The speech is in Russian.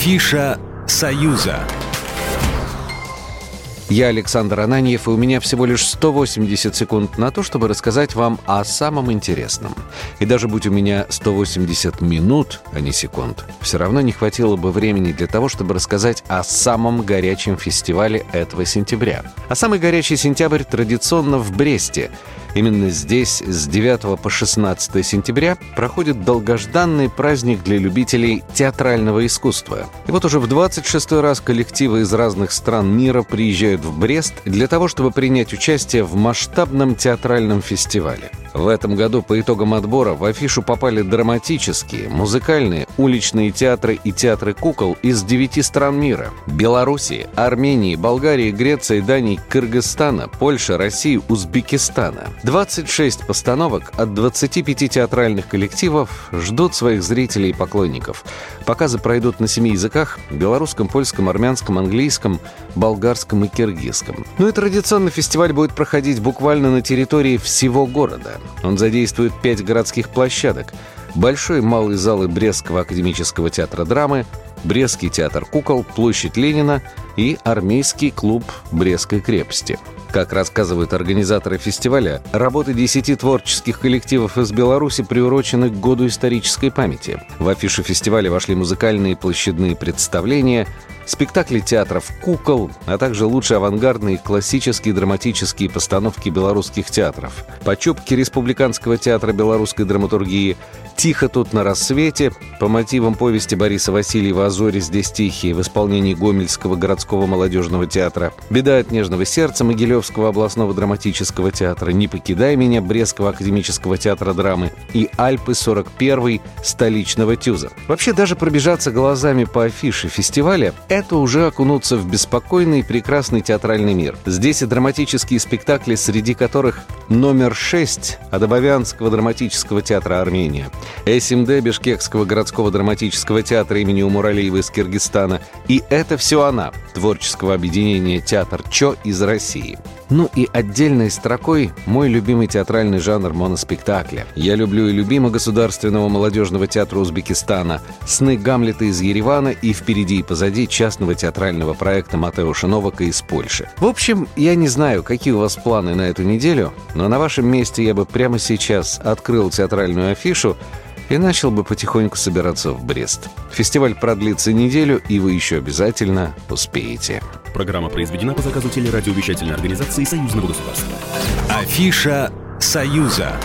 Афиша «Союза». Я Александр Ананьев, и у меня всего лишь 180 секунд на то, чтобы рассказать вам о самом интересном. И даже будь у меня 180 минут, а не секунд, все равно не хватило бы времени для того, чтобы рассказать о самом горячем фестивале этого сентября. А самый горячий сентябрь традиционно в Бресте. Именно здесь с 9 по 16 сентября проходит долгожданный праздник для любителей театрального искусства. И вот уже в 26 раз коллективы из разных стран мира приезжают в Брест для того, чтобы принять участие в масштабном театральном фестивале. В этом году по итогам отбора в афишу попали драматические, музыкальные, уличные театры и театры кукол из девяти стран мира. Белоруссии, Армении, Болгарии, Греции, Дании, Кыргызстана, Польши, России, Узбекистана. 26 постановок от 25 театральных коллективов ждут своих зрителей и поклонников. Показы пройдут на семи языках – белорусском, польском, армянском, английском, болгарском и киргизском. Ну и традиционно фестиваль будет проходить буквально на территории всего города. Он задействует пять городских площадок. Большой малый залы Брестского академического театра драмы, Брестский театр кукол, площадь Ленина и армейский клуб Брестской крепости. Как рассказывают организаторы фестиваля, работы десяти творческих коллективов из Беларуси приурочены к году исторической памяти. В афишу фестиваля вошли музыкальные площадные представления, спектакли театров «Кукол», а также лучшие авангардные классические драматические постановки белорусских театров. Почупки Республиканского театра белорусской драматургии «Тихо тут на рассвете» по мотивам повести Бориса Васильева «О зоре здесь тихие» в исполнении Гомельского городского молодежного театра, «Беда от нежного сердца» Могилевского областного драматического театра, «Не покидай меня» Брестского академического театра драмы и «Альпы 41» столичного ТЮЗа. Вообще даже пробежаться глазами по афише фестиваля – это уже окунуться в беспокойный и прекрасный театральный мир. Здесь и драматические спектакли, среди которых номер 6 Адабавянского драматического театра Армения, СМД Бишкекского городского драматического театра имени Умуралиева из Киргизстана и «Это все она» творческого объединения «Театр ЧО» из России. Ну и отдельной строкой мой любимый театральный жанр моноспектакля. Я люблю и любимого Государственного молодежного театра Узбекистана, «Сны Гамлета» из Еревана и «Впереди и позади» частного театрального проекта Матеуша Новака из Польши. В общем, я не знаю, какие у вас планы на эту неделю, но на вашем месте я бы прямо сейчас открыл театральную афишу и начал бы потихоньку собираться в Брест. Фестиваль продлится неделю, и вы еще обязательно успеете. Программа произведена по заказу телерадиовещательной организации Союзного государства. Афиша «Союза».